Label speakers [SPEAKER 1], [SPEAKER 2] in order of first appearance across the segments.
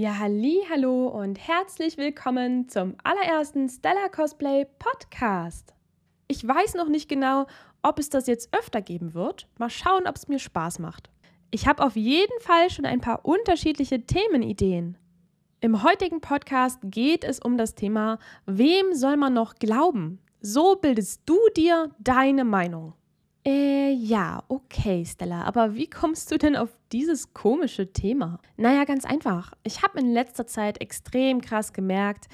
[SPEAKER 1] Ja, halli, hallo und herzlich willkommen zum allerersten Stella Cosplay Podcast. Ich weiß noch nicht genau, ob es das jetzt öfter geben wird. Mal schauen, ob es mir Spaß macht. Ich habe auf jeden Fall schon ein paar unterschiedliche Themenideen. Im heutigen Podcast geht es um das Thema, wem soll man noch glauben? So bildest du dir deine Meinung. Äh, ja, okay, Stella, aber wie kommst du denn auf dieses komische Thema? Naja, ganz einfach. Ich habe in letzter Zeit extrem krass gemerkt,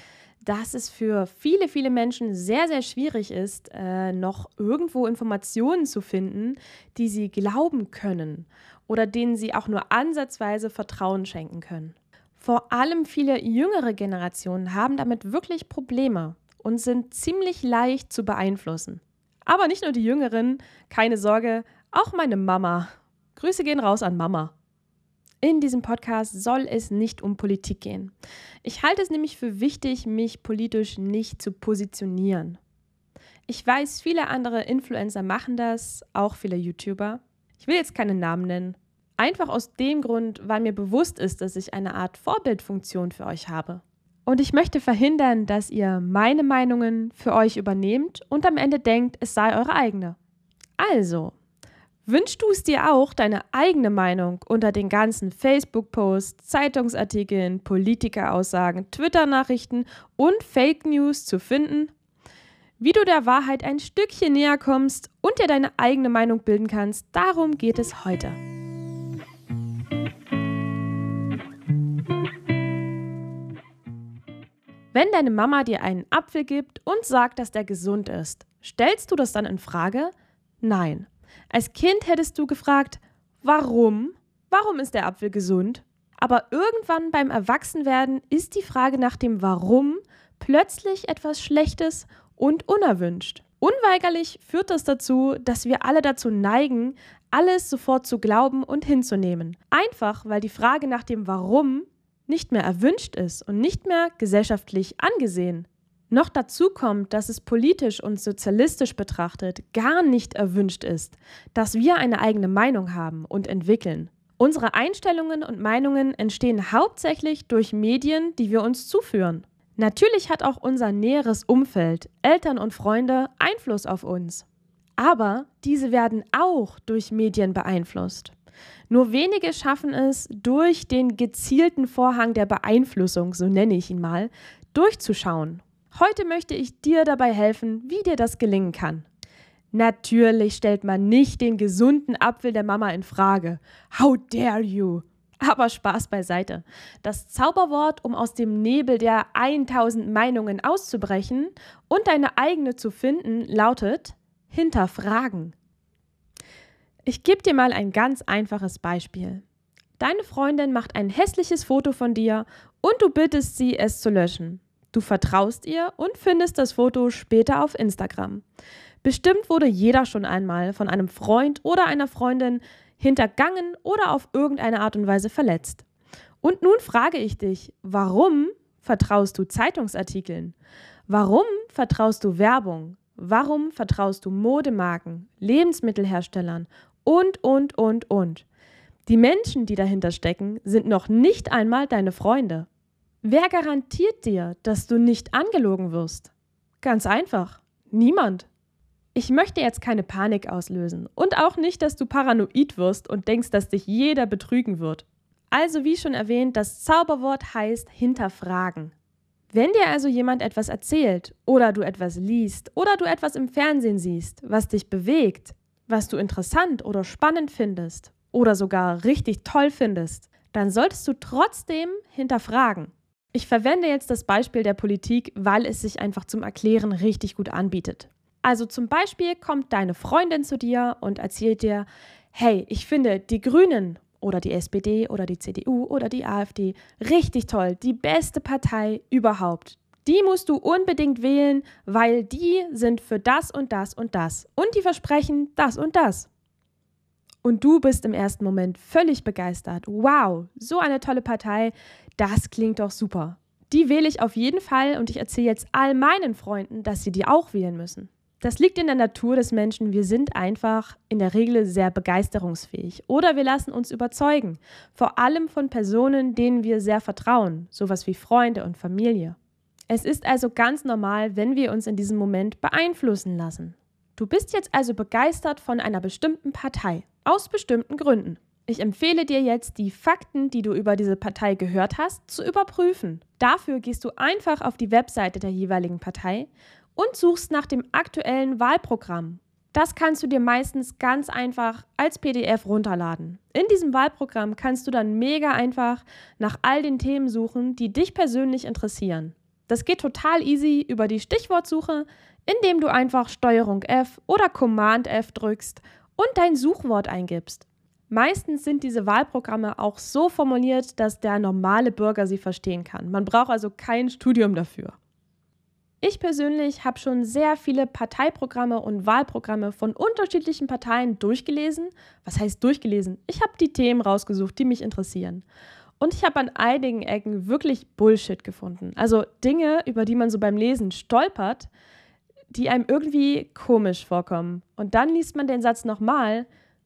[SPEAKER 1] dass es für viele, viele Menschen sehr, sehr schwierig ist, äh, noch irgendwo Informationen zu finden, die sie glauben können oder denen sie auch nur ansatzweise Vertrauen schenken können. Vor allem viele jüngere Generationen haben damit wirklich Probleme und sind ziemlich leicht zu beeinflussen. Aber nicht nur die Jüngeren, keine Sorge, auch meine Mama. Grüße gehen raus an Mama. In diesem Podcast soll es nicht um Politik gehen. Ich halte es nämlich für wichtig, mich politisch nicht zu positionieren. Ich weiß, viele andere Influencer machen das, auch viele YouTuber. Ich will jetzt keine Namen nennen. Einfach aus dem Grund, weil mir bewusst ist, dass ich eine Art Vorbildfunktion für euch habe. Und ich möchte verhindern, dass ihr meine Meinungen für euch übernehmt und am Ende denkt, es sei eure eigene. Also, Wünschst du es dir auch, deine eigene Meinung unter den ganzen Facebook-Posts, Zeitungsartikeln, Politikeraussagen, Twitter-Nachrichten und Fake News zu finden? Wie du der Wahrheit ein Stückchen näher kommst und dir deine eigene Meinung bilden kannst, darum geht es heute. Wenn deine Mama dir einen Apfel gibt und sagt, dass der gesund ist, stellst du das dann in Frage? Nein. Als Kind hättest du gefragt, warum? Warum ist der Apfel gesund? Aber irgendwann beim Erwachsenwerden ist die Frage nach dem Warum plötzlich etwas Schlechtes und unerwünscht. Unweigerlich führt das dazu, dass wir alle dazu neigen, alles sofort zu glauben und hinzunehmen. Einfach weil die Frage nach dem Warum nicht mehr erwünscht ist und nicht mehr gesellschaftlich angesehen. Noch dazu kommt, dass es politisch und sozialistisch betrachtet gar nicht erwünscht ist, dass wir eine eigene Meinung haben und entwickeln. Unsere Einstellungen und Meinungen entstehen hauptsächlich durch Medien, die wir uns zuführen. Natürlich hat auch unser näheres Umfeld, Eltern und Freunde Einfluss auf uns. Aber diese werden auch durch Medien beeinflusst. Nur wenige schaffen es, durch den gezielten Vorhang der Beeinflussung, so nenne ich ihn mal, durchzuschauen Heute möchte ich dir dabei helfen, wie dir das gelingen kann. Natürlich stellt man nicht den gesunden Apfel der Mama in Frage. How dare you? Aber Spaß beiseite. Das Zauberwort, um aus dem Nebel der 1000 Meinungen auszubrechen und deine eigene zu finden, lautet hinterfragen. Ich gebe dir mal ein ganz einfaches Beispiel. Deine Freundin macht ein hässliches Foto von dir und du bittest sie, es zu löschen. Du vertraust ihr und findest das Foto später auf Instagram. Bestimmt wurde jeder schon einmal von einem Freund oder einer Freundin hintergangen oder auf irgendeine Art und Weise verletzt. Und nun frage ich dich, warum vertraust du Zeitungsartikeln? Warum vertraust du Werbung? Warum vertraust du Modemarken, Lebensmittelherstellern und, und, und, und? Die Menschen, die dahinter stecken, sind noch nicht einmal deine Freunde. Wer garantiert dir, dass du nicht angelogen wirst? Ganz einfach. Niemand. Ich möchte jetzt keine Panik auslösen und auch nicht, dass du paranoid wirst und denkst, dass dich jeder betrügen wird. Also wie schon erwähnt, das Zauberwort heißt hinterfragen. Wenn dir also jemand etwas erzählt oder du etwas liest oder du etwas im Fernsehen siehst, was dich bewegt, was du interessant oder spannend findest oder sogar richtig toll findest, dann solltest du trotzdem hinterfragen. Ich verwende jetzt das Beispiel der Politik, weil es sich einfach zum Erklären richtig gut anbietet. Also zum Beispiel kommt deine Freundin zu dir und erzählt dir, hey, ich finde die Grünen oder die SPD oder die CDU oder die AfD richtig toll, die beste Partei überhaupt. Die musst du unbedingt wählen, weil die sind für das und das und das. Und die versprechen das und das. Und du bist im ersten Moment völlig begeistert. Wow, so eine tolle Partei, das klingt doch super. Die wähle ich auf jeden Fall und ich erzähle jetzt all meinen Freunden, dass sie die auch wählen müssen. Das liegt in der Natur des Menschen. Wir sind einfach in der Regel sehr begeisterungsfähig oder wir lassen uns überzeugen, vor allem von Personen, denen wir sehr vertrauen, sowas wie Freunde und Familie. Es ist also ganz normal, wenn wir uns in diesem Moment beeinflussen lassen. Du bist jetzt also begeistert von einer bestimmten Partei, aus bestimmten Gründen. Ich empfehle dir jetzt, die Fakten, die du über diese Partei gehört hast, zu überprüfen. Dafür gehst du einfach auf die Webseite der jeweiligen Partei und suchst nach dem aktuellen Wahlprogramm. Das kannst du dir meistens ganz einfach als PDF runterladen. In diesem Wahlprogramm kannst du dann mega einfach nach all den Themen suchen, die dich persönlich interessieren. Das geht total easy über die Stichwortsuche, indem du einfach Steuerung F oder Command F drückst und dein Suchwort eingibst. Meistens sind diese Wahlprogramme auch so formuliert, dass der normale Bürger sie verstehen kann. Man braucht also kein Studium dafür. Ich persönlich habe schon sehr viele Parteiprogramme und Wahlprogramme von unterschiedlichen Parteien durchgelesen. Was heißt durchgelesen? Ich habe die Themen rausgesucht, die mich interessieren. Und ich habe an einigen Ecken wirklich Bullshit gefunden. Also Dinge, über die man so beim Lesen stolpert, die einem irgendwie komisch vorkommen. Und dann liest man den Satz nochmal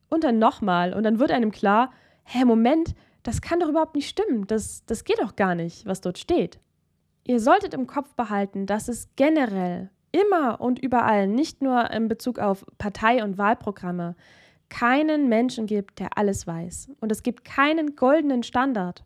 [SPEAKER 1] und dann nochmal und dann wird einem klar, hä, Moment, das kann doch überhaupt nicht stimmen. Das, das geht doch gar nicht, was dort steht. Ihr solltet im Kopf behalten, dass es generell immer und überall, nicht nur in Bezug auf Partei- und Wahlprogramme, keinen Menschen gibt, der alles weiß. Und es gibt keinen goldenen Standard.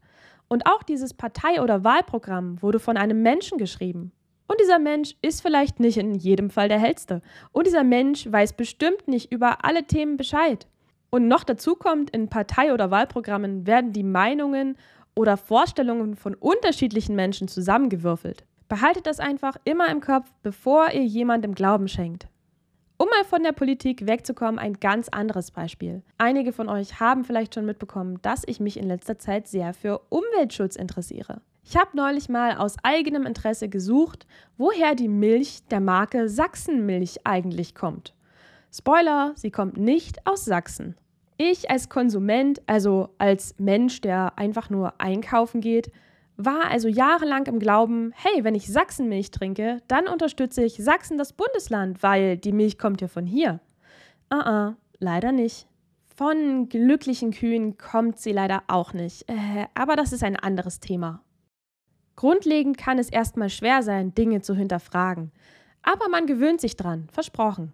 [SPEAKER 1] Und auch dieses Partei- oder Wahlprogramm wurde von einem Menschen geschrieben. Und dieser Mensch ist vielleicht nicht in jedem Fall der hellste. Und dieser Mensch weiß bestimmt nicht über alle Themen Bescheid. Und noch dazu kommt, in Partei- oder Wahlprogrammen werden die Meinungen oder Vorstellungen von unterschiedlichen Menschen zusammengewürfelt. Behaltet das einfach immer im Kopf, bevor ihr jemandem Glauben schenkt. Um mal von der Politik wegzukommen, ein ganz anderes Beispiel. Einige von euch haben vielleicht schon mitbekommen, dass ich mich in letzter Zeit sehr für Umweltschutz interessiere. Ich habe neulich mal aus eigenem Interesse gesucht, woher die Milch der Marke Sachsenmilch eigentlich kommt. Spoiler, sie kommt nicht aus Sachsen. Ich als Konsument, also als Mensch, der einfach nur einkaufen geht, war also jahrelang im Glauben, hey, wenn ich Sachsenmilch trinke, dann unterstütze ich Sachsen das Bundesland, weil die Milch kommt ja von hier. Ah, uh -uh, leider nicht. Von glücklichen Kühen kommt sie leider auch nicht. Äh, aber das ist ein anderes Thema. Grundlegend kann es erstmal schwer sein, Dinge zu hinterfragen. Aber man gewöhnt sich dran, versprochen.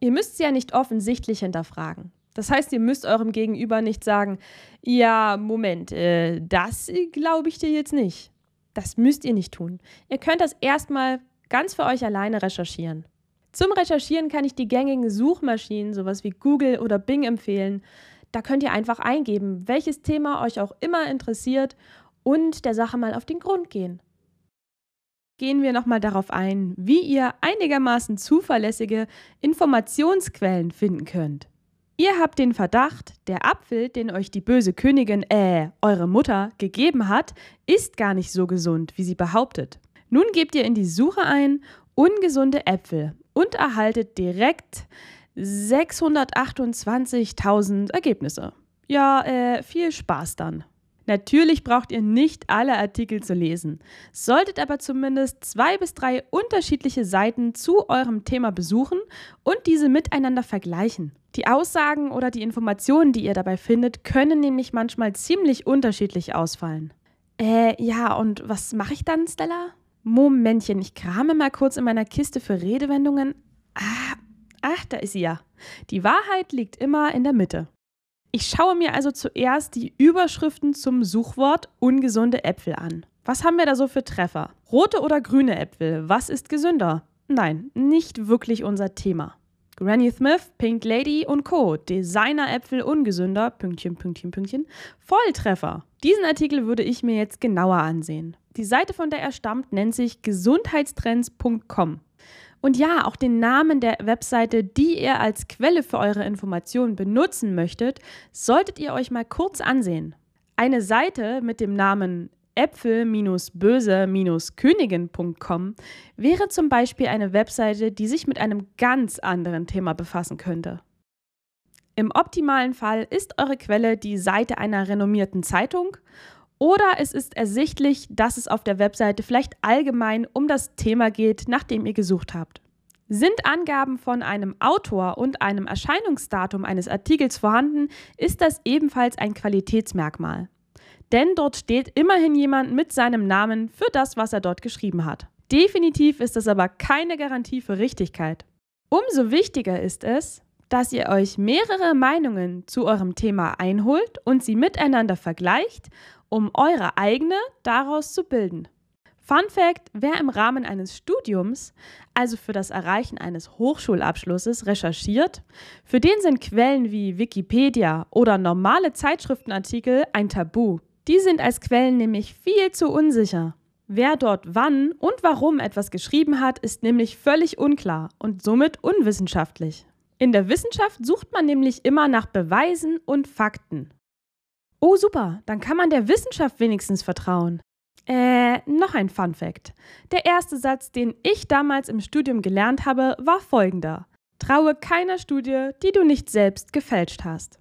[SPEAKER 1] Ihr müsst sie ja nicht offensichtlich hinterfragen. Das heißt, ihr müsst eurem Gegenüber nicht sagen, ja, Moment, äh, das glaube ich dir jetzt nicht. Das müsst ihr nicht tun. Ihr könnt das erstmal ganz für euch alleine recherchieren. Zum Recherchieren kann ich die gängigen Suchmaschinen, sowas wie Google oder Bing empfehlen. Da könnt ihr einfach eingeben, welches Thema euch auch immer interessiert und der Sache mal auf den Grund gehen. Gehen wir nochmal darauf ein, wie ihr einigermaßen zuverlässige Informationsquellen finden könnt. Ihr habt den Verdacht, der Apfel, den euch die böse Königin, äh, eure Mutter, gegeben hat, ist gar nicht so gesund, wie sie behauptet. Nun gebt ihr in die Suche ein ungesunde Äpfel und erhaltet direkt 628.000 Ergebnisse. Ja, äh, viel Spaß dann. Natürlich braucht ihr nicht alle Artikel zu lesen, solltet aber zumindest zwei bis drei unterschiedliche Seiten zu eurem Thema besuchen und diese miteinander vergleichen. Die Aussagen oder die Informationen, die ihr dabei findet, können nämlich manchmal ziemlich unterschiedlich ausfallen. Äh, ja, und was mache ich dann, Stella? Momentchen, ich krame mal kurz in meiner Kiste für Redewendungen. Ah, ach, da ist sie ja. Die Wahrheit liegt immer in der Mitte. Ich schaue mir also zuerst die Überschriften zum Suchwort ungesunde Äpfel an. Was haben wir da so für Treffer? Rote oder grüne Äpfel? Was ist gesünder? Nein, nicht wirklich unser Thema. Granny Smith, Pink Lady und Co. Designer-Äpfel ungesünder, Pünktchen, Pünktchen, Pünktchen. Volltreffer. Diesen Artikel würde ich mir jetzt genauer ansehen. Die Seite, von der er stammt, nennt sich gesundheitstrends.com. Und ja, auch den Namen der Webseite, die ihr als Quelle für eure Informationen benutzen möchtet, solltet ihr euch mal kurz ansehen. Eine Seite mit dem Namen äpfel-böse-königin.com wäre zum Beispiel eine Webseite, die sich mit einem ganz anderen Thema befassen könnte. Im optimalen Fall ist eure Quelle die Seite einer renommierten Zeitung oder es ist ersichtlich, dass es auf der Webseite vielleicht allgemein um das Thema geht, nach dem ihr gesucht habt. Sind Angaben von einem Autor und einem Erscheinungsdatum eines Artikels vorhanden, ist das ebenfalls ein Qualitätsmerkmal. Denn dort steht immerhin jemand mit seinem Namen für das, was er dort geschrieben hat. Definitiv ist das aber keine Garantie für Richtigkeit. Umso wichtiger ist es, dass ihr euch mehrere Meinungen zu eurem Thema einholt und sie miteinander vergleicht, um eure eigene daraus zu bilden. Fun Fact: Wer im Rahmen eines Studiums, also für das Erreichen eines Hochschulabschlusses, recherchiert, für den sind Quellen wie Wikipedia oder normale Zeitschriftenartikel ein Tabu. Die sind als Quellen nämlich viel zu unsicher. Wer dort wann und warum etwas geschrieben hat, ist nämlich völlig unklar und somit unwissenschaftlich. In der Wissenschaft sucht man nämlich immer nach Beweisen und Fakten. Oh super, dann kann man der Wissenschaft wenigstens vertrauen. Äh, noch ein Fun Fact. Der erste Satz, den ich damals im Studium gelernt habe, war folgender. Traue keiner Studie, die du nicht selbst gefälscht hast.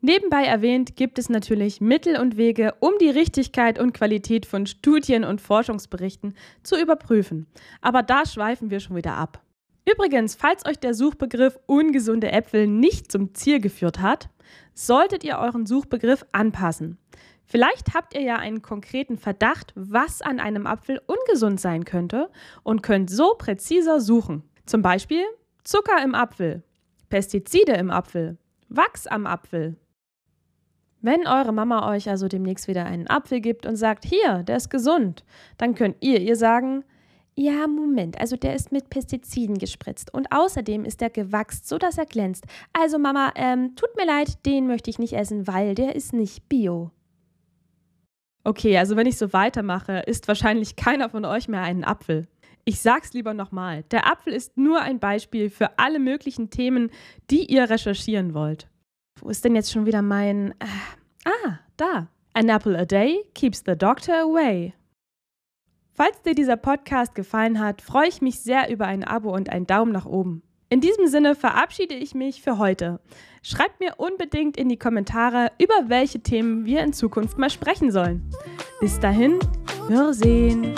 [SPEAKER 1] Nebenbei erwähnt gibt es natürlich Mittel und Wege, um die Richtigkeit und Qualität von Studien und Forschungsberichten zu überprüfen. Aber da schweifen wir schon wieder ab. Übrigens, falls euch der Suchbegriff ungesunde Äpfel nicht zum Ziel geführt hat, solltet ihr euren Suchbegriff anpassen. Vielleicht habt ihr ja einen konkreten Verdacht, was an einem Apfel ungesund sein könnte und könnt so präziser suchen. Zum Beispiel Zucker im Apfel, Pestizide im Apfel, Wachs am Apfel, wenn eure Mama euch also demnächst wieder einen Apfel gibt und sagt, hier, der ist gesund, dann könnt ihr ihr sagen, ja, Moment, also der ist mit Pestiziden gespritzt und außerdem ist er gewachst, sodass er glänzt. Also Mama, ähm, tut mir leid, den möchte ich nicht essen, weil der ist nicht bio. Okay, also wenn ich so weitermache, isst wahrscheinlich keiner von euch mehr einen Apfel. Ich sag's lieber nochmal. Der Apfel ist nur ein Beispiel für alle möglichen Themen, die ihr recherchieren wollt. Wo ist denn jetzt schon wieder mein... Äh, ah, da. An apple a day keeps the doctor away. Falls dir dieser Podcast gefallen hat, freue ich mich sehr über ein Abo und einen Daumen nach oben. In diesem Sinne verabschiede ich mich für heute. Schreibt mir unbedingt in die Kommentare, über welche Themen wir in Zukunft mal sprechen sollen. Bis dahin, wir sehen.